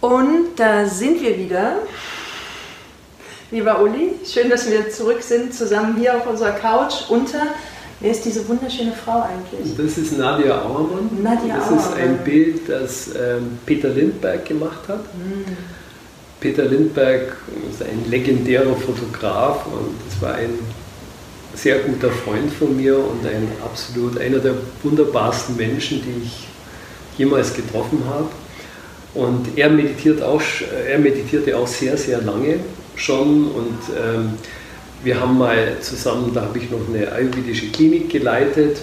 Und da sind wir wieder. Lieber Uli, schön, dass wir zurück sind, zusammen hier auf unserer Couch unter. Wer ist diese wunderschöne Frau eigentlich? Das ist Nadia Auermann. Nadia das Auermann. ist ein Bild, das ähm, Peter Lindbergh gemacht hat. Hm. Peter Lindbergh ist ein legendärer Fotograf und es war ein sehr guter Freund von mir und ein absolut einer der wunderbarsten Menschen, die ich jemals getroffen habe. Und er meditiert auch, er meditierte auch sehr, sehr lange schon und ähm, wir haben mal zusammen, da habe ich noch eine ayurvedische Klinik geleitet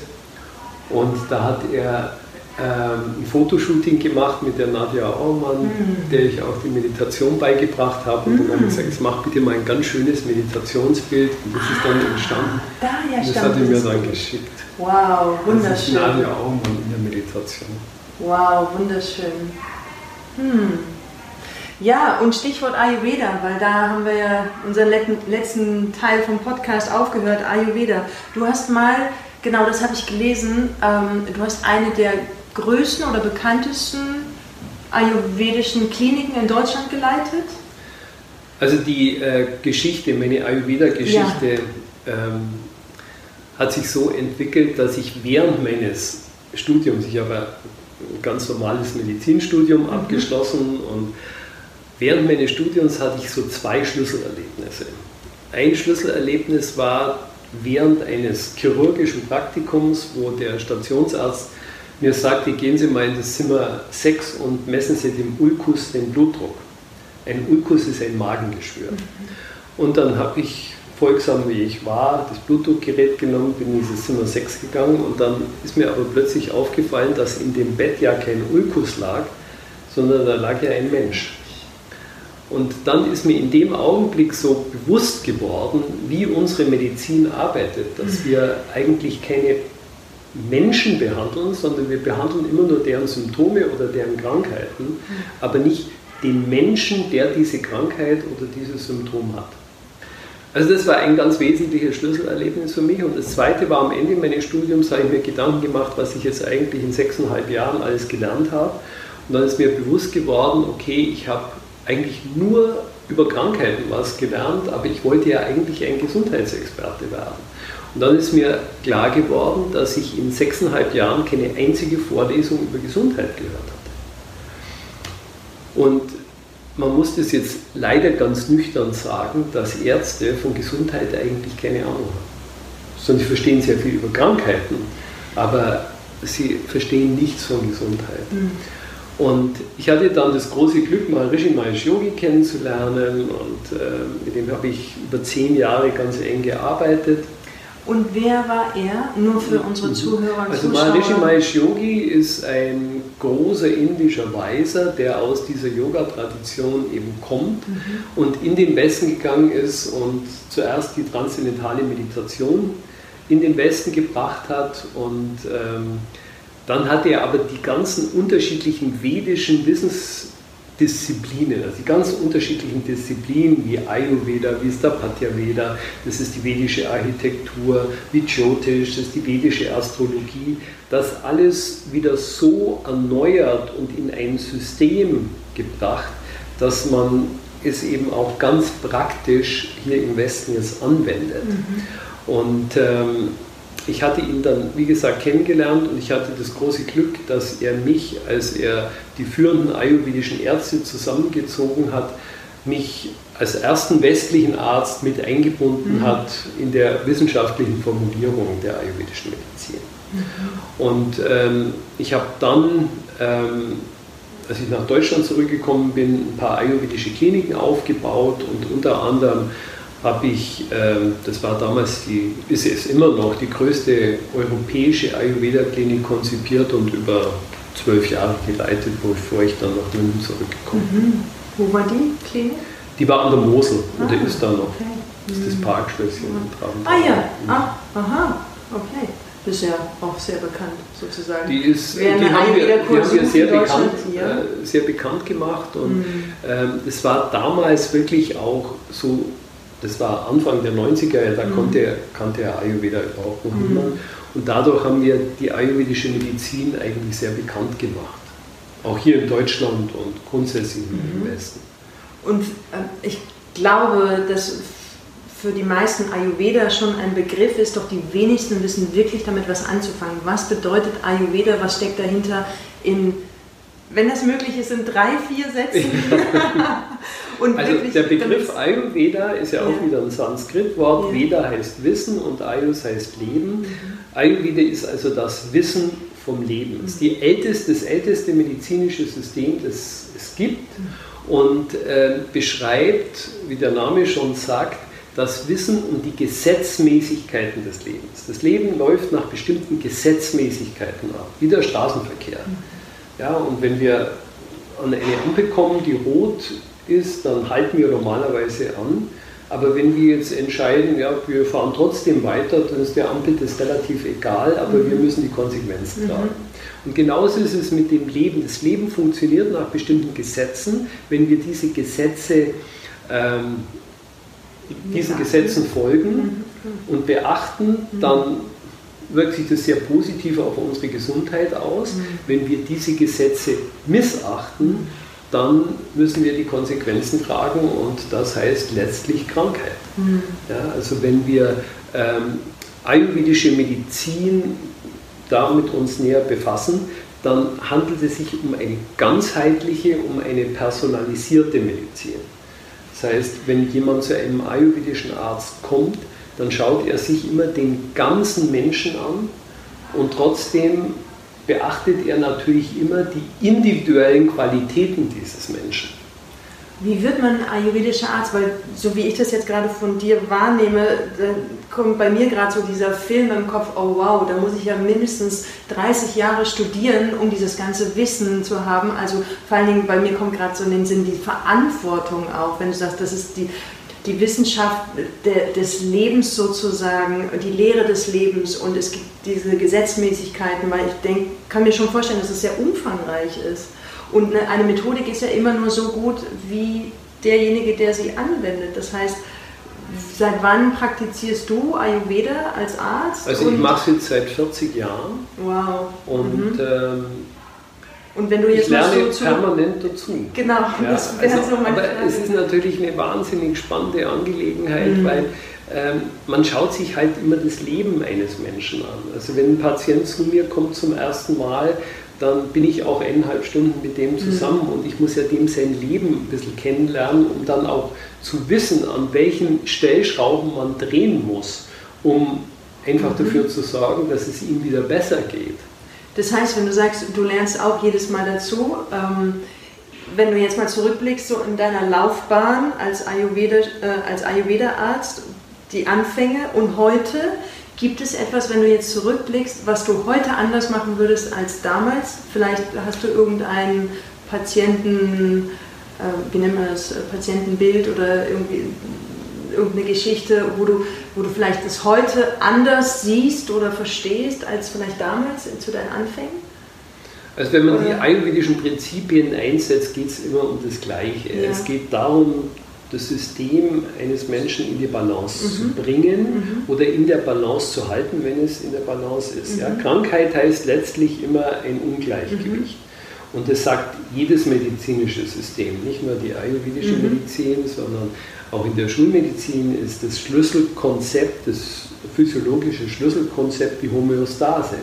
und da hat er ähm, ein Fotoshooting gemacht mit der Nadia Auermann, Mhm. der ich auch die Meditation beigebracht habe. Und dann habe ich gesagt, jetzt mach bitte mal ein ganz schönes Meditationsbild. Und das ist dann entstanden. Daher Und das stammt hat er mir dann geschickt. Wow, Das ist wunderschön. Nadia Auermann in der Meditation. Wow, wunderschön. Hm. Ja, und Stichwort Ayurveda, weil da haben wir ja unseren letzten, Teil vom Podcast aufgehört, Ayurveda. Du hast mal, genau das habe ich gelesen, ähm, du hast eine der größten oder bekanntesten ayurvedischen Kliniken in Deutschland geleitet. Also die äh, Geschichte, meine Ayurveda-Geschichte, ähm, hat sich so entwickelt, dass ich während meines Studiums, ich habe ganz normales Medizinstudium abgeschlossen und während meines Studiums hatte ich so zwei Schlüsselerlebnisse. Ein Schlüsselerlebnis war während eines chirurgischen Praktikums, wo der Stationsarzt mir sagte, gehen Sie mal in das Zimmer 6 und messen Sie dem Ulkus den Blutdruck. Ein Ulkus ist ein Magengeschwür. Und dann habe ich, folgsam wie ich war, das Blutdruckgerät genommen, bin in dieses Zimmer 6 gegangen und dann ist mir aber plötzlich aufgefallen, dass in dem Bett ja kein Ulkus lag, sondern da lag ja ein Mensch. Und dann ist mir in dem Augenblick so bewusst geworden, wie unsere Medizin arbeitet, dass wir eigentlich keine Menschen behandeln, sondern wir behandeln immer nur deren Symptome oder deren Krankheiten, aber nicht den Menschen, der diese Krankheit oder dieses Symptom hat. Also das war ein ganz wesentliches Schlüsselerlebnis für mich. Und das Zweite war am Ende meines Studiums, habe ich mir Gedanken gemacht, was ich jetzt eigentlich in sechseinhalb Jahren alles gelernt habe. Und dann ist mir bewusst geworden, okay, ich habe eigentlich nur über Krankheiten was gelernt, aber ich wollte ja eigentlich ein Gesundheitsexperte werden. Und dann ist mir klar geworden, dass ich in sechseinhalb Jahren keine einzige Vorlesung über Gesundheit gehört hatte. Und man muss das jetzt leider ganz nüchtern sagen, dass Ärzte von Gesundheit eigentlich keine Ahnung haben. Sondern sie verstehen sehr viel über Krankheiten, aber sie verstehen nichts von Gesundheit. Und ich hatte dann das große Glück, Maharishi Mahesh Yogi kennenzulernen und äh, mit dem habe ich über zehn Jahre ganz eng gearbeitet. Und wer war er? Nur für unsere Zuhörer Also Zuschauer. Maharishi Mahesh Yogi ist ein großer indischer Weiser, der aus dieser Yoga-Tradition eben kommt und in den Westen gegangen ist und zuerst die transzendentale Meditation in den Westen gebracht hat und ähm, dann hat er aber die ganzen unterschiedlichen vedischen Wissensdisziplinen, also die ganz unterschiedlichen Disziplinen wie Ayurveda, wie Stapatya Veda, das ist die vedische Architektur, wie Jyotish, das ist die vedische Astrologie, das alles wieder so erneuert und in ein System gebracht, dass man es eben auch ganz praktisch hier im Westen jetzt anwendet. Und ähm, ich hatte ihn dann, wie gesagt, kennengelernt und ich hatte das große Glück, dass er mich, als er die führenden ayurvedischen Ärzte zusammengezogen hat, mich als ersten westlichen Arzt mit eingebunden hat in der wissenschaftlichen Formulierung der ayurvedischen Medizin. Und ähm, ich habe dann, ähm, als ich nach Deutschland zurückgekommen bin, ein paar ayurvedische Kliniken aufgebaut und unter anderem habe ich, ähm, das war damals die, ist es immer noch, die größte europäische Ayurveda-Klinik konzipiert und über zwölf Jahre geleitet, bevor ich dann nach München zurückgekommen bin. Mhm. Wo war die Klinik? Die war an der Mosel oder Ah, ist da noch. okay. Das ist das Parkschlösschen in Traben. Ah ja, ah, aha, okay. Das ist ja auch sehr bekannt sozusagen. Die, ist, die haben wir, die haben wir sehr, bekannt, ja. äh, sehr bekannt gemacht und Mhm. ähm, es war damals wirklich auch so, das war Anfang der 90er Jahre, da Mhm. konnte, kannte Ayurveda überhaupt noch niemand und dadurch haben wir die ayurvedische Medizin eigentlich sehr bekannt gemacht. Auch hier in Deutschland und grundsätzlich mhm. im Westen. Und äh, ich glaube, dass für die meisten Ayurveda schon ein Begriff ist, doch die wenigsten wissen wirklich damit was anzufangen. Was bedeutet Ayurveda? Was steckt dahinter in, wenn das möglich ist, in drei, vier Sätzen? also der Begriff Ayurveda ist ja auch ja. wieder ein Sanskrit-Wort. Ja. Veda heißt Wissen und Ayus heißt Leben. Mhm. Ayurveda ist also das Wissen vom Leben. Es ist die älteste, das älteste medizinische System, das es gibt mhm. und äh, beschreibt, wie der Name schon sagt, das Wissen um die Gesetzmäßigkeiten des Lebens. Das Leben läuft nach bestimmten Gesetzmäßigkeiten ab, wie der Straßenverkehr. Ja, und wenn wir an eine Ampel kommen, die rot ist, dann halten wir normalerweise an. Aber wenn wir jetzt entscheiden, ja, wir fahren trotzdem weiter, dann ist der Ampel das relativ egal, aber mhm. wir müssen die Konsequenzen mhm. tragen. Und genauso ist es mit dem Leben. Das Leben funktioniert nach bestimmten Gesetzen. Wenn wir diese Gesetze ähm, diesen Gesetzen folgen und beachten, dann wirkt sich das sehr positiv auf unsere Gesundheit aus. Wenn wir diese Gesetze missachten, dann müssen wir die Konsequenzen tragen und das heißt letztlich Krankheit. Ja, also wenn wir ähm, ayurvedische Medizin damit uns näher befassen, dann handelt es sich um eine ganzheitliche, um eine personalisierte Medizin. Das heißt, wenn jemand zu einem ayurvedischen Arzt kommt, dann schaut er sich immer den ganzen Menschen an und trotzdem beachtet er natürlich immer die individuellen Qualitäten dieses Menschen. Wie wird man ayurvedischer Arzt? Weil so wie ich das jetzt gerade von dir wahrnehme, kommt bei mir gerade so dieser Film im Kopf, oh wow, da muss ich ja mindestens 30 Jahre studieren, um dieses ganze Wissen zu haben. Also vor allen Dingen bei mir kommt gerade so in den Sinn die Verantwortung auf, wenn du sagst, das ist die, die Wissenschaft de, des Lebens sozusagen, die Lehre des Lebens und es gibt diese Gesetzmäßigkeiten, weil ich denk, kann mir schon vorstellen, dass es sehr umfangreich ist. Und eine Methodik ist ja immer nur so gut wie derjenige, der sie anwendet. Das heißt, seit wann praktizierst du Ayurveda als Arzt? Also ich mache es jetzt seit 40 Jahren. Wow. Und, mhm. ähm, und wenn du jetzt ich lerne so permanent dazu. Genau, ja, das wäre also, so mein Aber es ist natürlich eine wahnsinnig spannende Angelegenheit, mhm. weil ähm, man schaut sich halt immer das Leben eines Menschen an. Also wenn ein Patient zu mir kommt zum ersten Mal, dann bin ich auch eineinhalb Stunden mit dem zusammen mhm. und ich muss ja dem sein Leben ein bisschen kennenlernen, um dann auch zu wissen, an welchen Stellschrauben man drehen muss, um einfach mhm. dafür zu sorgen, dass es ihm wieder besser geht. Das heißt, wenn du sagst, du lernst auch jedes Mal dazu, ähm, wenn du jetzt mal zurückblickst, so in deiner Laufbahn als Ayurveda-Arzt, äh, als Ayurveda die Anfänge und heute, Gibt es etwas, wenn du jetzt zurückblickst, was du heute anders machen würdest als damals? Vielleicht hast du irgendeinen Patienten, äh, wie nennt man das, Patientenbild oder irgendwie irgendeine Geschichte, wo du, wo du vielleicht das heute anders siehst oder verstehst als vielleicht damals zu deinen Anfängen? Also wenn man oder? die ayurvedischen Prinzipien einsetzt, geht es immer um das Gleiche. Ja. Es geht darum, das System eines Menschen in die Balance mhm. zu bringen mhm. oder in der Balance zu halten, wenn es in der Balance ist. Mhm. Ja, Krankheit heißt letztlich immer ein Ungleichgewicht. Mhm. Und das sagt jedes medizinische System, nicht nur die ayurvedische mhm. Medizin, sondern auch in der Schulmedizin ist das Schlüsselkonzept, das physiologische Schlüsselkonzept die Homöostase.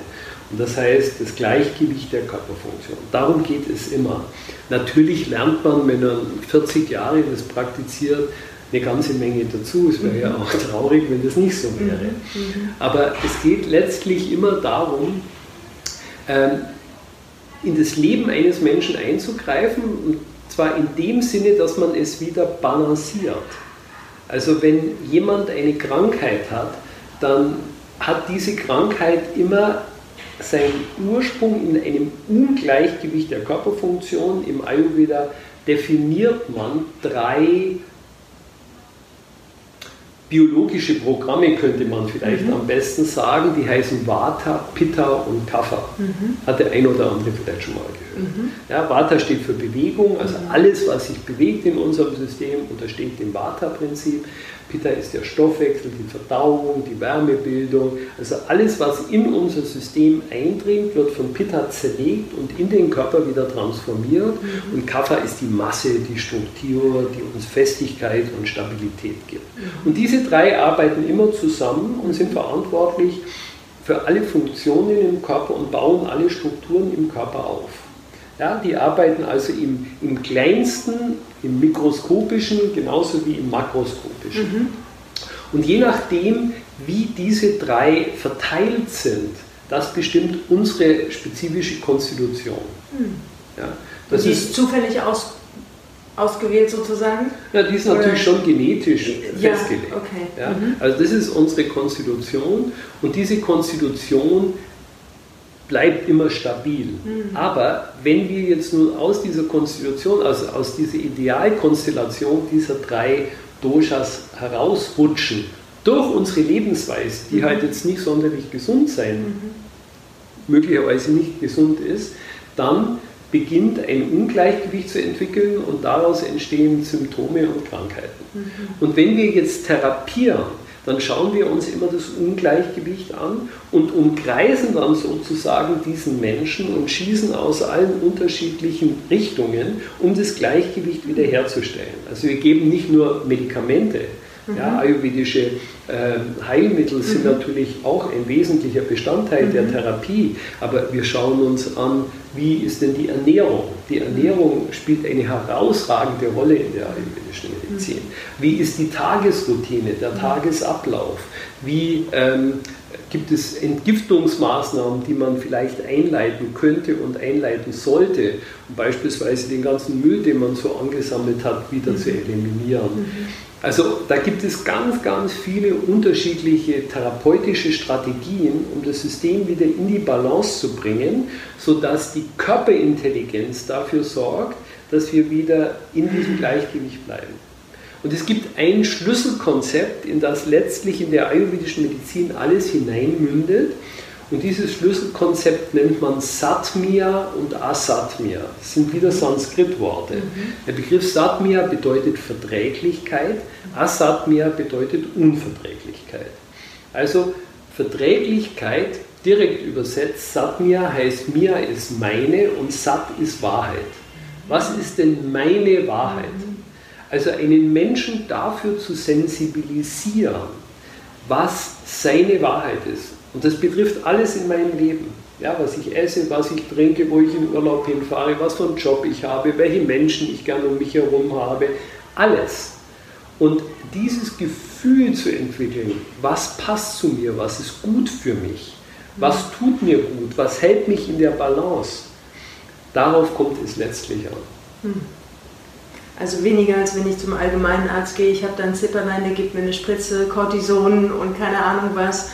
Und das heißt das Gleichgewicht der Körperfunktion. Darum geht es immer. Natürlich lernt man, wenn man 40 Jahre das praktiziert, eine ganze Menge dazu. Es wäre mhm. ja auch traurig, wenn das nicht so wäre. Mhm. mhm. Aber es geht letztlich immer darum, ähm, in das Leben eines Menschen einzugreifen, und zwar in dem Sinne, dass man es wieder balanciert. Also wenn jemand eine Krankheit hat, dann hat diese Krankheit immer seinen Ursprung in einem Ungleichgewicht der Körperfunktion. Im Ayurveda definiert man drei biologische Programme, könnte man vielleicht mhm. am besten sagen. Die heißen Vata, Pitta und Kapha. Mhm. Hat der ein oder andere vielleicht schon mal gehört. Mhm. Ja, Vata steht für Bewegung, also mhm. alles, was sich bewegt in unserem System, untersteht dem Vata-Prinzip. Pitta ist der Stoffwechsel, die Verdauung, die Wärmebildung. Also alles, was in unser System eindringt, wird von Pitta zerlegt und in den Körper wieder transformiert. Mhm. Und Kapha ist die Masse, die Struktur, die uns Festigkeit und Stabilität gibt. Mhm. Und diese drei arbeiten immer zusammen und sind verantwortlich für alle Funktionen im Körper und bauen alle Strukturen im Körper auf. Ja, die arbeiten also im, im kleinsten, im mikroskopischen genauso wie im makroskopischen. Mhm. Und je nachdem, wie diese drei verteilt sind, das bestimmt unsere spezifische Konstitution. Mhm. Ja, das ist, ist zufällig aus, ausgewählt sozusagen? Ja, die ist natürlich schon genetisch ja, festgelegt. Okay. Ja, mhm. Also das ist unsere Konstitution und diese Konstitution bleibt immer stabil. Mhm. Aber wenn wir jetzt nun aus dieser Konstitution, also aus dieser Idealkonstellation dieser drei Doshas herausrutschen, durch unsere Lebensweise, die mhm. halt jetzt nicht sonderlich gesund sein, mhm. möglicherweise nicht gesund ist, dann beginnt ein Ungleichgewicht zu entwickeln und daraus entstehen Symptome und Krankheiten. Mhm. Und wenn wir jetzt therapieren, dann schauen wir uns immer das Ungleichgewicht an und umkreisen dann sozusagen diesen Menschen und schießen aus allen unterschiedlichen Richtungen, um das Gleichgewicht wiederherzustellen. Also wir geben nicht nur Medikamente. Ja, ayurvedische äh, Heilmittel sind mhm. natürlich auch ein wesentlicher Bestandteil mhm. der Therapie, aber wir schauen uns an, wie ist denn die Ernährung? Die Ernährung spielt eine herausragende Rolle in der ayurvedischen Medizin. Mhm. Wie ist die Tagesroutine, der mhm. Tagesablauf? Wie ähm, gibt es Entgiftungsmaßnahmen, die man vielleicht einleiten könnte und einleiten sollte, um beispielsweise den ganzen Müll, den man so angesammelt hat, wieder zu eliminieren. Also da gibt es ganz, ganz viele unterschiedliche therapeutische Strategien, um das System wieder in die Balance zu bringen, sodass die Körperintelligenz dafür sorgt, dass wir wieder in diesem Gleichgewicht bleiben. Und es gibt ein Schlüsselkonzept, in das letztlich in der ayurvedischen Medizin alles hineinmündet. Und dieses Schlüsselkonzept nennt man Satmia und Asatmia. Das sind wieder Sanskrit-Worte. Mhm. Der Begriff Satmia bedeutet Verträglichkeit, Asatmia bedeutet Unverträglichkeit. Also Verträglichkeit direkt übersetzt, Satmia heißt Mia ist meine und Sat ist Wahrheit. Was ist denn meine Wahrheit? Also einen Menschen dafür zu sensibilisieren, was seine Wahrheit ist. Und das betrifft alles in meinem Leben. Ja, was ich esse, was ich trinke, wo ich in Urlaub hinfahre, was für einen Job ich habe, welche Menschen ich gerne um mich herum habe. Alles. Und dieses Gefühl zu entwickeln, was passt zu mir, was ist gut für mich, was tut mir gut, was hält mich in der Balance, darauf kommt es letztlich an. Hm. Also weniger als wenn ich zum allgemeinen Arzt gehe, ich habe dann Zipperlein, der gibt mir eine Spritze, Cortison und keine Ahnung was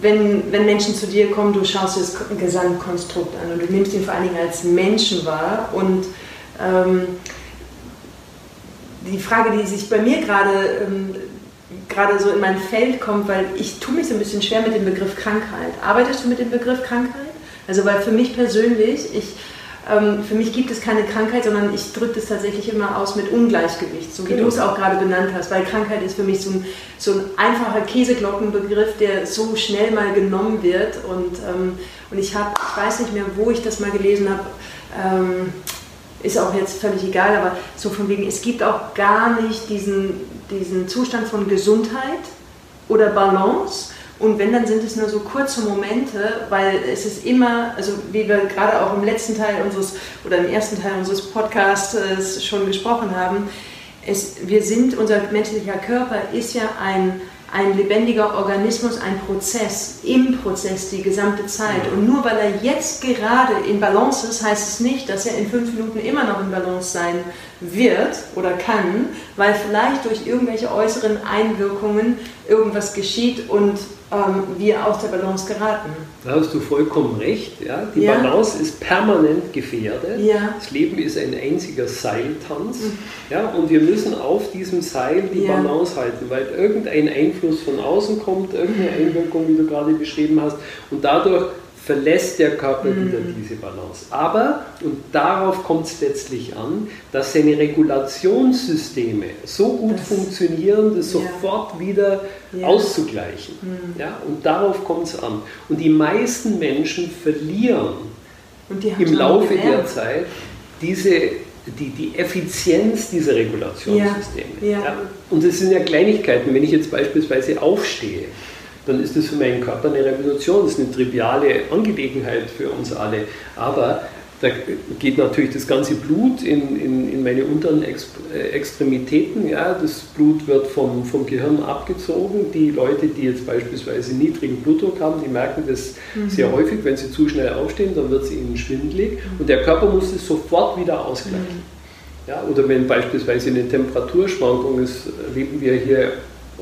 wenn, wenn Menschen zu dir kommen, du schaust dir das Gesamtkonstrukt an und du nimmst ihn vor allen Dingen als Menschen wahr. Und ähm, die Frage, die sich bei mir gerade ähm, gerade so in mein Feld kommt, weil ich tue mich so ein bisschen schwer mit dem Begriff Krankheit. Arbeitest du mit dem Begriff Krankheit? Also weil für mich persönlich, ich für mich gibt es keine Krankheit, sondern ich drücke das tatsächlich immer aus mit Ungleichgewicht, so wie genau. du es auch gerade benannt hast, weil Krankheit ist für mich so ein, so ein einfacher Käseglockenbegriff, der so schnell mal genommen wird und, ähm, und ich habe, ich weiß nicht mehr, wo ich das mal gelesen habe, ähm, ist auch jetzt völlig egal, aber so von wegen, es gibt auch gar nicht diesen, diesen Zustand von Gesundheit oder Balance, und wenn, dann sind es nur so kurze Momente, weil es ist immer, also wie wir gerade auch im letzten Teil unseres oder im ersten Teil unseres Podcasts schon gesprochen haben, es, wir sind, unser menschlicher Körper ist ja ein, ein lebendiger Organismus, ein Prozess, im Prozess die gesamte Zeit. Und nur weil er jetzt gerade in Balance ist, heißt es nicht, dass er in fünf Minuten immer noch in Balance sein wird oder kann, weil vielleicht durch irgendwelche äußeren Einwirkungen irgendwas geschieht und ähm, wir aus der Balance geraten. Da hast du vollkommen recht. Ja? Die ja. Balance ist permanent gefährdet. Ja. Das Leben ist ein einziger Seiltanz. Mhm. Ja? Und wir müssen auf diesem Seil die ja. Balance halten, weil irgendein Einfluss von außen kommt, irgendeine Einwirkung, wie du gerade beschrieben hast. Und dadurch verlässt der Körper mhm. wieder diese Balance. Aber, und darauf kommt es letztlich an, dass seine Regulationssysteme so gut das, funktionieren, das ja. sofort wieder ja. auszugleichen. Mhm. Ja, und darauf kommt es an. Und die meisten Menschen verlieren im Laufe der Zeit diese die, die Effizienz dieser Regulationssysteme. Ja, ja. Ja, und es sind ja Kleinigkeiten, wenn ich jetzt beispielsweise aufstehe dann ist das für meinen Körper eine Revolution. Das ist eine triviale Angelegenheit für uns alle. Aber da geht natürlich das ganze Blut in, in, in meine unteren Ex äh, Extremitäten. Ja, das Blut wird vom, vom Gehirn abgezogen. Die Leute, die jetzt beispielsweise niedrigen Blutdruck haben, die merken das mhm. sehr häufig, wenn sie zu schnell aufstehen, dann wird es ihnen schwindelig. Und der Körper muss es sofort wieder ausgleichen. Mhm. Ja, oder wenn beispielsweise eine Temperaturschwankung ist, erleben wir hier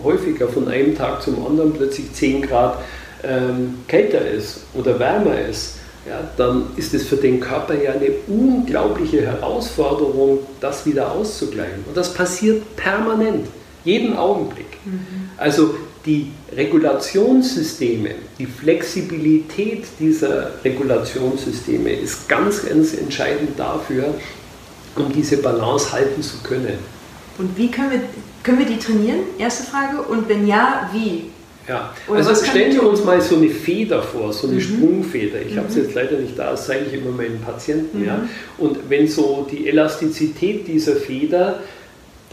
häufiger von einem Tag zum anderen plötzlich 10 Grad ähm, kälter ist oder wärmer ist, ja, dann ist es für den Körper ja eine unglaubliche Herausforderung, das wieder auszugleichen. Und das passiert permanent, jeden Augenblick. Mhm. Also die Regulationssysteme, die Flexibilität dieser Regulationssysteme ist ganz, ganz entscheidend dafür, um diese Balance halten zu können. Und wie können wir können wir die trainieren? Erste Frage. Und wenn ja, wie? Ja, Oder also stellen wir uns mal so eine Feder vor, so eine mhm. Sprungfeder. Ich mhm. habe es jetzt leider nicht da, das zeige ich immer meinen Patienten. Mhm. Ja. Und wenn so die Elastizität dieser Feder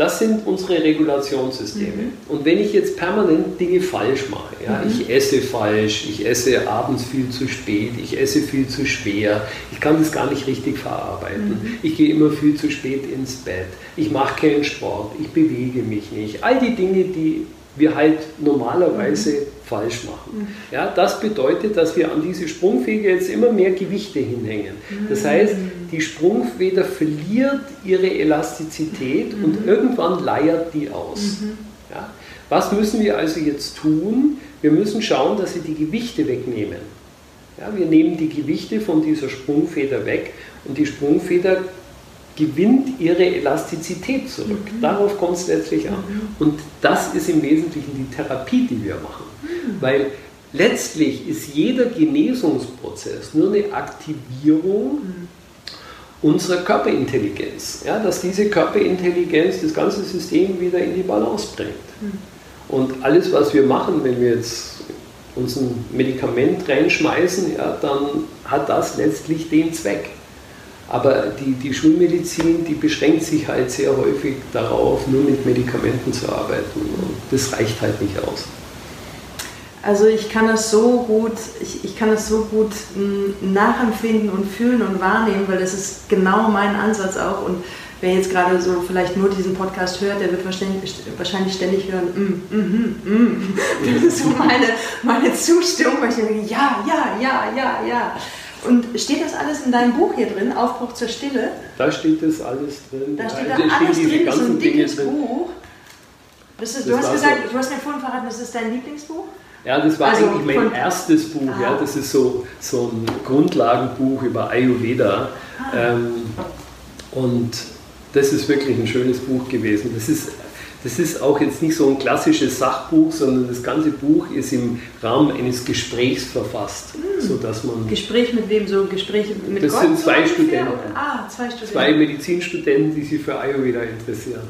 das sind unsere Regulationssysteme. Mhm. Und wenn ich jetzt permanent Dinge falsch mache, ja, mhm. ich esse falsch, ich esse abends viel zu spät, ich esse viel zu schwer, ich kann das gar nicht richtig verarbeiten, mhm. ich gehe immer viel zu spät ins Bett, ich mache keinen Sport, ich bewege mich nicht, all die Dinge, die wir halt normalerweise mhm. Falsch machen. Ja, das bedeutet, dass wir an diese Sprungfeder jetzt immer mehr Gewichte hinhängen. Das heißt, die Sprungfeder verliert ihre Elastizität mhm. und irgendwann leiert die aus. Mhm. Ja? Was müssen wir also jetzt tun? Wir müssen schauen, dass wir die Gewichte wegnehmen. Ja, wir nehmen die Gewichte von dieser Sprungfeder weg und die Sprungfeder gewinnt ihre Elastizität zurück. Mhm. Darauf kommt es letztlich an. Mhm. Und das ist im Wesentlichen die Therapie, die wir machen. Mhm. Weil letztlich ist jeder Genesungsprozess nur eine Aktivierung mhm unserer Körperintelligenz. Ja, dass diese Körperintelligenz das ganze System wieder in die Balance bringt. Mhm. Und alles, was wir machen, wenn wir jetzt uns ein Medikament reinschmeißen, ja, dann hat das letztlich den Zweck. Aber die, die Schulmedizin, die beschränkt sich halt sehr häufig darauf, nur mit Medikamenten zu arbeiten. Und das reicht halt nicht aus. Also ich kann das so gut, ich, ich kann das so gut hm, nachempfinden und fühlen und wahrnehmen, weil das ist genau mein Ansatz auch. Und wer jetzt gerade so vielleicht nur diesen Podcast hört, der wird wahrscheinlich, ständig hören, mm, mm, mm, mm. das ist so meine, meine Zustimmung, weil ich denke, ja, ja, ja, ja, ja. Und steht das alles in deinem Buch hier drin, Aufbruch zur Stille? Da steht das alles drin. Da steht da alles drin, so ein dickes Buch. Ist, du, hast gesagt, so. du hast mir vorhin verraten, das ist dein Lieblingsbuch? Ja, das war also eigentlich mein erstes Buch. Ja, das ist so, so ein Grundlagenbuch über Ayurveda. Ah. Ähm, und das ist wirklich ein schönes Buch gewesen. Das ist, das ist auch jetzt nicht so ein klassisches Sachbuch, sondern das ganze Buch ist im Rahmen eines Gesprächs verfasst. Hm. Sodass man Gespräch mit wem? So Gespräche mit Das Gott sind zwei Studenten. Ah, zwei Studenten. Zwei Medizinstudenten, die sich für Ayurveda interessieren.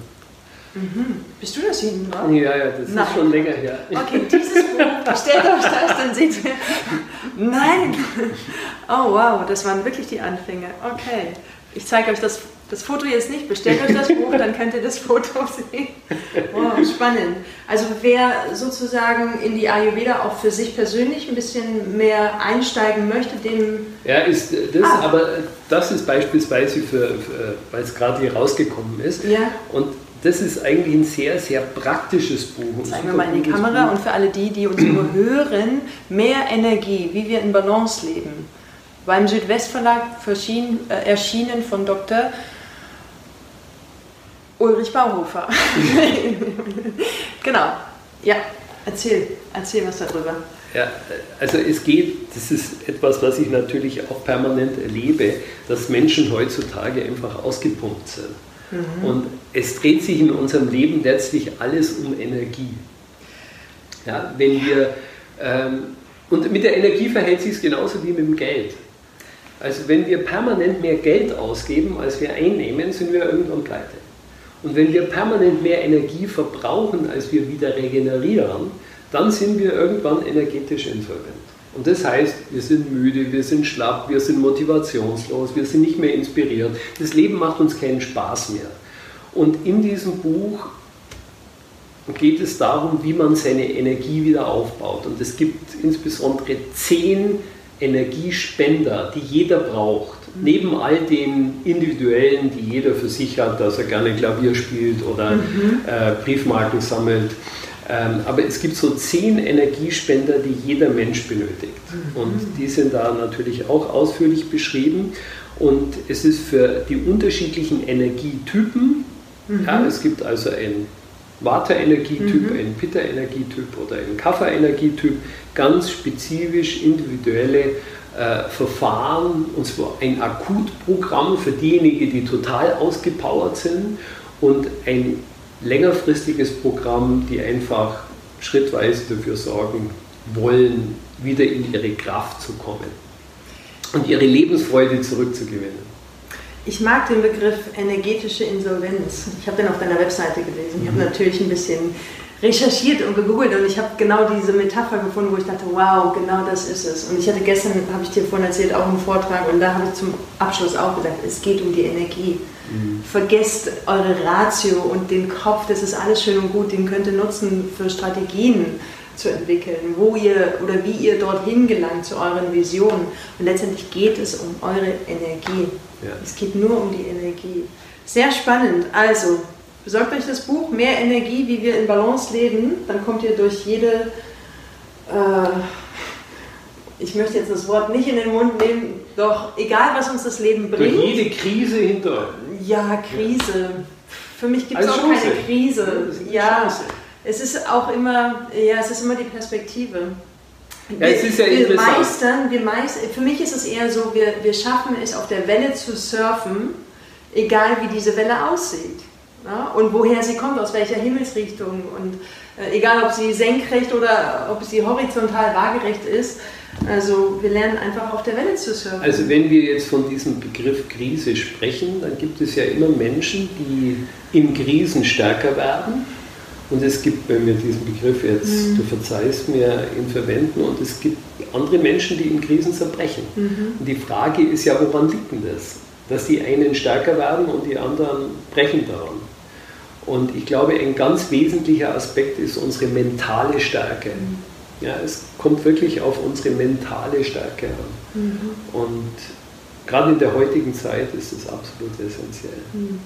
Mhm. Bist du das hinten drauf? Ja, ja, das Nein. ist schon länger her. Okay, dieses Buch, bestellt euch das, dann seht ihr. Nein! Oh wow, das waren wirklich die Anfänge. Okay, ich zeige euch das, das Foto jetzt nicht. Bestellt euch das Buch, dann könnt ihr das Foto sehen. Wow, spannend. Also wer sozusagen in die Ayurveda auch für sich persönlich ein bisschen mehr einsteigen möchte, dem... Ja, ist das, ah. aber das ist beispielsweise für, für weil es gerade hier rausgekommen ist. Ja. Und das ist eigentlich ein sehr, sehr praktisches Buch. Zeigen wir mal in die Kamera Buch. und für alle die, die uns nur hören, mehr Energie, wie wir in Balance leben. Beim Südwestverlag äh, erschienen von Dr. Ulrich Bauhofer. genau, ja. Erzähl, erzähl was darüber. Ja, also es geht, das ist etwas, was ich natürlich auch permanent erlebe, dass Menschen heutzutage einfach ausgepumpt sind. Mhm. Und es dreht sich in unserem Leben letztlich alles um Energie. Ja, wenn wir, ähm, und mit der Energie verhält sich es genauso wie mit dem Geld. Also wenn wir permanent mehr Geld ausgeben, als wir einnehmen, sind wir irgendwann pleite. Und wenn wir permanent mehr Energie verbrauchen, als wir wieder regenerieren, dann sind wir irgendwann energetisch insolvent. Und das heißt, wir sind müde, wir sind schlapp, wir sind motivationslos, wir sind nicht mehr inspiriert. Das Leben macht uns keinen Spaß mehr. Und in diesem Buch geht es darum, wie man seine Energie wieder aufbaut. Und es gibt insbesondere zehn Energiespender, die jeder braucht. Neben all den individuellen, die jeder für sich hat, dass er gerne Klavier spielt oder mhm. äh, Briefmarken sammelt. Ähm, aber es gibt so zehn Energiespender, die jeder Mensch benötigt. Mhm. Und die sind da natürlich auch ausführlich beschrieben. Und es ist für die unterschiedlichen Energietypen, mhm. ja, es gibt also einen Vata-Energietyp, mhm. einen Pitta-Energietyp oder einen Kapha-Energietyp, ganz spezifisch individuelle äh, Verfahren, und zwar ein Akutprogramm für diejenigen, die total ausgepowert sind und ein längerfristiges Programm, die einfach schrittweise dafür sorgen wollen, wieder in ihre Kraft zu kommen und ihre Lebensfreude zurückzugewinnen. Ich mag den Begriff energetische Insolvenz. Ich habe den auf deiner Webseite gelesen. Ich habe mhm. natürlich ein bisschen recherchiert und gegoogelt und ich habe genau diese Metapher gefunden, wo ich dachte, wow, genau das ist es. Und ich hatte gestern, habe ich dir vorhin erzählt, auch einen Vortrag und da habe ich zum Abschluss auch gedacht, es geht um die Energie. Mhm. Vergesst eure Ratio und den Kopf, das ist alles schön und gut, den könnt ihr nutzen für Strategien zu entwickeln, wo ihr oder wie ihr dorthin gelangt zu euren Visionen. Und letztendlich geht es um eure Energie. Ja. Es geht nur um die Energie. Sehr spannend. Also, besorgt euch das Buch Mehr Energie, wie wir in Balance leben. Dann kommt ihr durch jede, äh, ich möchte jetzt das Wort nicht in den Mund nehmen, doch egal was uns das Leben bringt. Durch jede Krise hinter. Ja, Krise. Für mich gibt es auch Chance. keine Krise. Ja, Chance. es ist auch immer, ja, es ist immer die Perspektive. Ja, es ist ja wir meistern, wir meistern, für mich ist es eher so, wir, wir schaffen es auf der Welle zu surfen, egal wie diese Welle aussieht. Ja? Und woher sie kommt, aus welcher Himmelsrichtung. Und äh, egal, ob sie senkrecht oder ob sie horizontal waagerecht ist. Also wir lernen einfach auf der Welle zu surfen. Also wenn wir jetzt von diesem Begriff Krise sprechen, dann gibt es ja immer Menschen, die in Krisen stärker werden und es gibt, wenn wir diesen Begriff jetzt, mhm. du verzeihst mir, ihn verwenden, und es gibt andere Menschen, die in Krisen zerbrechen. Mhm. Und die Frage ist ja, woran liegt denn das? Dass die einen stärker werden und die anderen brechen daran. Und ich glaube, ein ganz wesentlicher Aspekt ist unsere mentale Stärke. Mhm. Ja, es kommt wirklich auf unsere mentale Stärke an. Mhm. Und gerade in der heutigen Zeit ist es absolut essentiell. Mhm.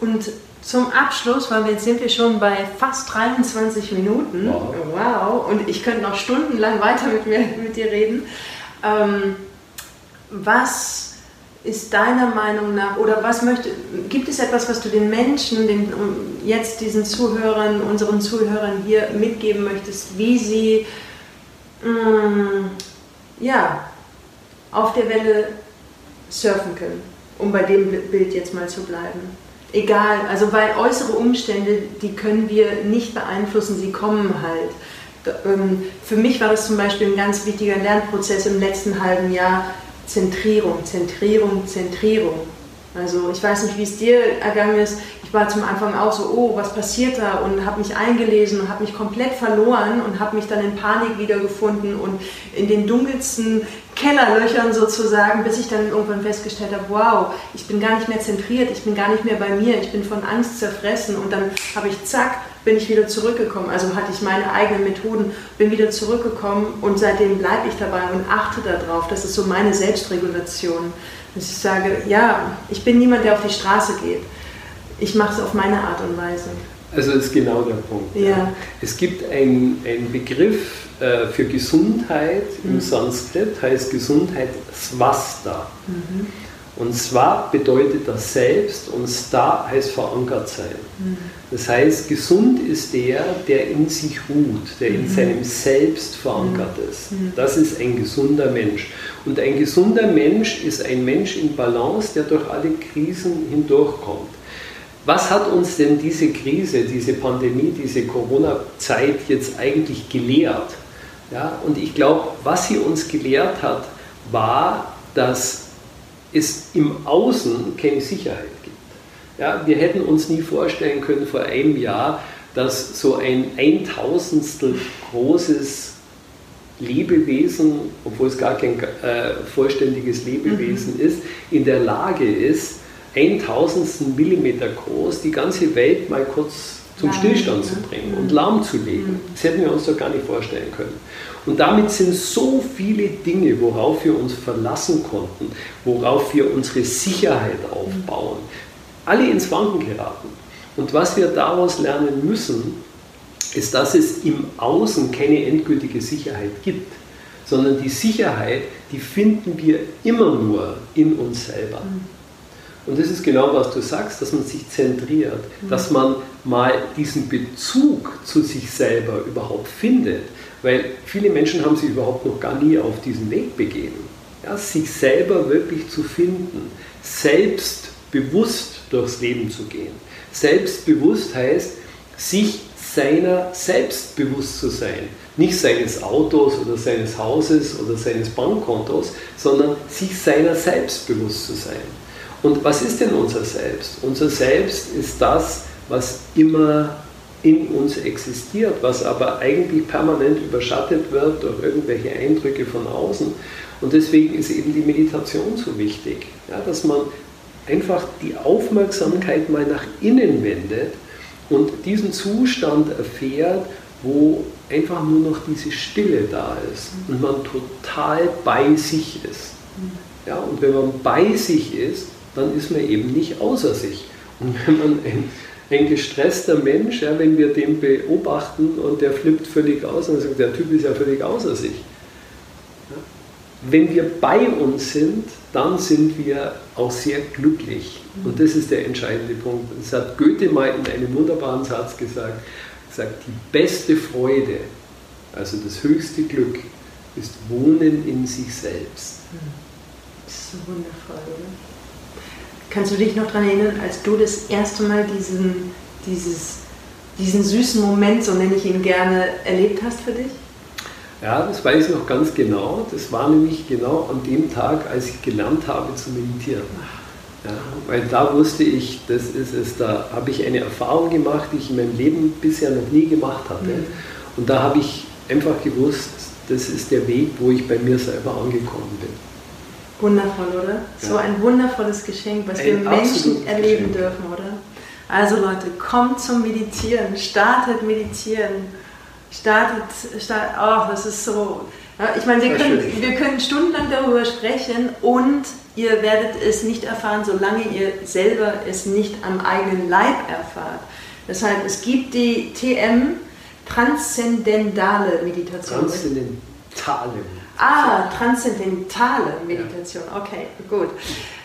Und zum Abschluss, weil jetzt sind wir schon bei fast 23 Minuten. Wow. wow. Und ich könnte noch stundenlang weiter mit, mir, mit dir reden. Ähm, was ist deiner Meinung nach, oder was möchte, gibt es etwas, was du den Menschen, den, jetzt diesen Zuhörern, unseren Zuhörern hier mitgeben möchtest, wie sie mh, mm, ja, auf der Welle surfen können, um bei dem Bild jetzt mal zu bleiben? egal, also weil äußere Umstände, die können wir nicht beeinflussen, sie kommen halt. Ähm, für mich war das zum Beispiel ein ganz wichtiger Lernprozess im letzten halben Jahr, Zentrierung, Zentrierung, Zentrierung. Also ich weiß nicht, wie es dir ergangen ist. Ich war zum Anfang auch so, oh, was passiert da? Und habe mich eingelesen und habe mich komplett verloren und habe mich dann in Panik wiedergefunden und in den dunkelsten Kellerlöchern sozusagen, bis ich dann irgendwann festgestellt habe, wow, ich bin gar nicht mehr zentriert, ich bin gar nicht mehr bei mir, ich bin von Angst zerfressen und dann habe ich zack, bin ich wieder zurückgekommen. Also hatte ich meine eigenen Methoden, bin wieder zurückgekommen und seitdem bleibe ich dabei und achte darauf. Das ist so meine Selbstregulation. Dass ich sage, ja, ich bin niemand, der auf die Straße geht. Ich mache es auf meine Art und Weise. Also das ist genau der Punkt. Ja. ja. Es gibt einen Begriff äh, für Gesundheit mhm. im Sanskrit, heißt Gesundheit Swasta. Mhm. Und zwar bedeutet das Selbst und Star heißt verankert sein. Mhm. Das heißt, gesund ist der, der in sich ruht, der in mhm. seinem Selbst verankert mhm. ist. Mhm. Das ist ein gesunder Mensch. Und ein gesunder Mensch ist ein Mensch in Balance, der durch alle Krisen hindurchkommt. Was hat uns denn diese Krise, diese Pandemie, diese Corona-Zeit jetzt eigentlich gelehrt? Ja, und ich glaube, was sie uns gelehrt hat, war, dass es im Außen keine Sicherheit gibt. Ja, wir hätten uns nie vorstellen können vor einem Jahr, dass so ein Eintausendstel großes Lebewesen, obwohl es gar kein äh, vollständiges Lebewesen mhm. ist, in der Lage ist, ein Tausendstel Millimeter groß die ganze Welt mal kurz zum Stillstand zu bringen und lahmzulegen. Mhm. Das hätten wir uns doch gar nicht vorstellen können. Und damit sind so viele Dinge, worauf wir uns verlassen konnten, worauf wir unsere Sicherheit aufbauen, alle ins Wanken geraten. Und was wir daraus lernen müssen, ist, dass es im Außen keine endgültige Sicherheit gibt, sondern die Sicherheit, die finden wir immer nur in uns selber. Und das ist genau, was du sagst, dass man sich zentriert, mhm. dass man mal diesen Bezug zu sich selber überhaupt findet. Weil viele Menschen haben sich überhaupt noch gar nie auf diesen Weg begeben. Ja, sich selber wirklich zu finden, selbstbewusst durchs Leben zu gehen. Selbstbewusst heißt, sich seiner selbst bewusst zu sein. Nicht seines Autos oder seines Hauses oder seines Bankkontos, sondern sich seiner selbst bewusst zu sein. Und was ist denn unser Selbst? Unser Selbst ist das, was immer in uns existiert, was aber eigentlich permanent überschattet wird durch irgendwelche Eindrücke von außen. Und deswegen ist eben die Meditation so wichtig, ja, dass man einfach die Aufmerksamkeit mal nach innen wendet und diesen Zustand erfährt, wo einfach nur noch diese Stille da ist und man total bei sich ist. Ja, und wenn man bei sich ist, dann ist man eben nicht außer sich. Und wenn man ein, ein gestresster Mensch, ja, wenn wir den beobachten und der flippt völlig aus und sagt, der Typ ist ja völlig außer sich. Ja. Wenn wir bei uns sind, dann sind wir auch sehr glücklich. Und das ist der entscheidende Punkt. Das hat Goethe mal in einem wunderbaren Satz gesagt, gesagt, die beste Freude, also das höchste Glück, ist Wohnen in sich selbst. Das ist so wundervoll, oder? Kannst du dich noch daran erinnern, als du das erste Mal diesen, dieses, diesen süßen Moment, so nenne ich ihn gerne, erlebt hast für dich? Ja, das weiß ich noch ganz genau. Das war nämlich genau an dem Tag, als ich gelernt habe zu meditieren. Ja, weil da wusste ich, das ist es, da habe ich eine Erfahrung gemacht, die ich in meinem Leben bisher noch nie gemacht hatte. Mhm. Und da habe ich einfach gewusst, das ist der Weg, wo ich bei mir selber angekommen bin. Wundervoll, oder? Ja. So ein wundervolles Geschenk, was ein wir Menschen erleben Geschenk. dürfen, oder? Also Leute, kommt zum Meditieren, startet meditieren, startet, startet, oh, das ist so, ich meine, wir können, wir können stundenlang darüber sprechen und ihr werdet es nicht erfahren, solange ihr selber es nicht am eigenen Leib erfahrt. Deshalb, es gibt die TM, Transzendentale Meditation. Transzendentale Ah, transzendentale Meditation. Okay, gut.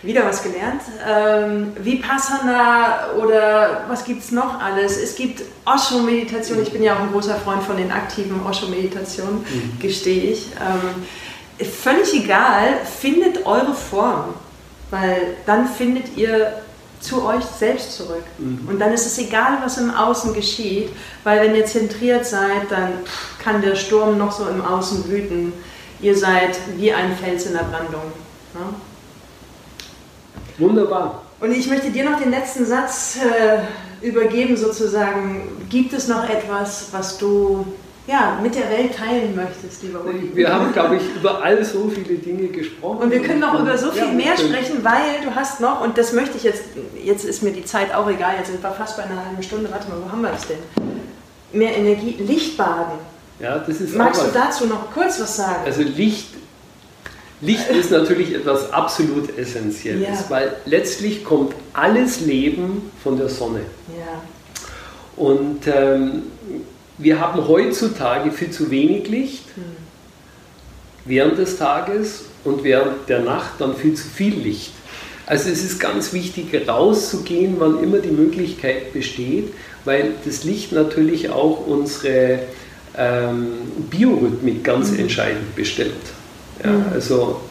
Wieder was gelernt. Ähm, Vipassana oder was gibt es noch alles? Es gibt Osho-Meditation. Ich bin ja auch ein großer Freund von den aktiven Osho-Meditationen, mhm. gestehe ich. Ähm, völlig egal, findet eure Form, weil dann findet ihr zu euch selbst zurück. Mhm. Und dann ist es egal, was im Außen geschieht, weil wenn ihr zentriert seid, dann kann der Sturm noch so im Außen wüten ihr seid wie ein Fels in der Brandung. Ne? Wunderbar. Und ich möchte dir noch den letzten Satz äh, übergeben, sozusagen. Gibt es noch etwas, was du ja, mit der Welt teilen möchtest, lieber Uli? Wir haben, glaube ich, über all so viele Dinge gesprochen. Und wir können noch über so viel ja, mehr sprechen, weil du hast noch, und das möchte ich jetzt, jetzt ist mir die Zeit auch egal, jetzt sind wir fast bei einer halben Stunde, warte mal, wo haben wir das denn? Mehr Energie, Lichtbaden. Ja, das ist Magst du dazu noch kurz was sagen? Also Licht, Licht ist natürlich etwas absolut Essentielles, ja. weil letztlich kommt alles Leben von der Sonne. Ja. Und ähm, wir haben heutzutage viel zu wenig Licht hm. während des Tages und während der Nacht dann viel zu viel Licht. Also es ist ganz wichtig, rauszugehen, wann immer die Möglichkeit besteht, weil das Licht natürlich auch unsere ähm, Biorhythmik ganz mhm. entscheidend bestimmt. Ja, mhm. Also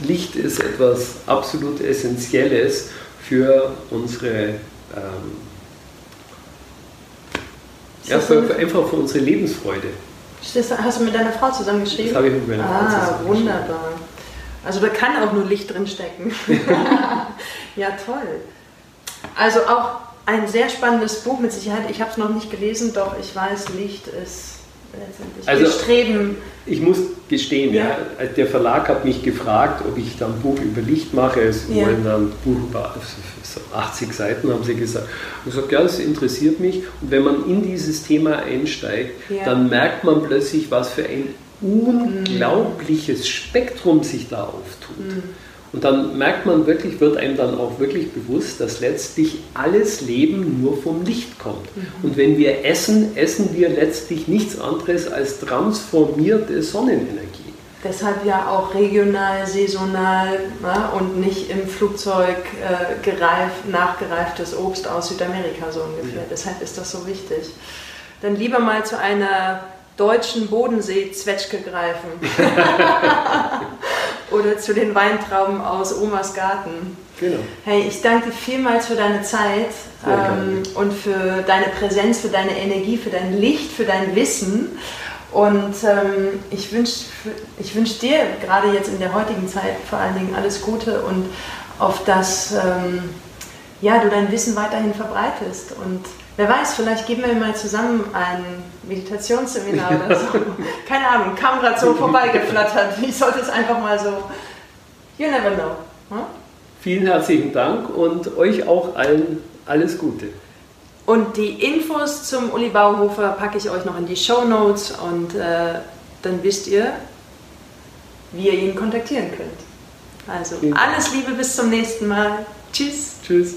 Licht ist etwas absolut Essentielles für unsere ähm, ja, für, für, einfach für unsere Lebensfreude. Das hast du mit deiner Frau zusammengeschrieben? Das habe ich mit meiner ah, Frau zusammengeschrieben. wunderbar. Also da kann auch nur Licht drin stecken. ja, toll. Also auch ein sehr spannendes Buch mit Sicherheit. Ich habe es noch nicht gelesen, doch ich weiß, Licht ist letztendlich also, Streben. Ich muss gestehen, ja. ja. der Verlag hat mich gefragt, ob ich dann ein Buch über Licht mache. Es ja. wollen dann ein Buch über 80 Seiten, haben sie gesagt. Und ich gesagt, ja, das interessiert mich. Und wenn man in dieses Thema einsteigt, ja. dann merkt man plötzlich, was für ein unglaubliches Spektrum sich da auftut. Mhm. Und dann merkt man wirklich, wird einem dann auch wirklich bewusst, dass letztlich alles Leben nur vom Licht kommt. Mhm. Und wenn wir essen, essen wir letztlich nichts anderes als transformierte Sonnenenergie. Deshalb ja auch regional, saisonal ne, und nicht im Flugzeug äh, gereif, nachgereiftes Obst aus Südamerika so ungefähr. Ja. Deshalb ist das so wichtig. Dann lieber mal zu einer deutschen Bodensee-Zwetschge greifen. Oder zu den Weintrauben aus Omas Garten. Genau. Hey, ich danke dir vielmals für deine Zeit ähm, und für deine Präsenz, für deine Energie, für dein Licht, für dein Wissen. Und ähm, ich wünsche ich wünsch dir gerade jetzt in der heutigen Zeit vor allen Dingen alles Gute und auf das ähm, ja, du dein Wissen weiterhin verbreitest. Und wer weiß, vielleicht geben wir mal zusammen ein Meditationsseminar oder so. Keine Ahnung, kam gerade so vorbeigeflattert. Ich sollte es einfach mal so. You never know. Hm? Vielen herzlichen Dank und euch auch allen alles Gute. Und die Infos zum Uli Bauhofer packe ich euch noch in die Show Notes und äh, dann wisst ihr, wie ihr ihn kontaktieren könnt. Also alles Liebe bis zum nächsten Mal. Tschüss. Tschüss.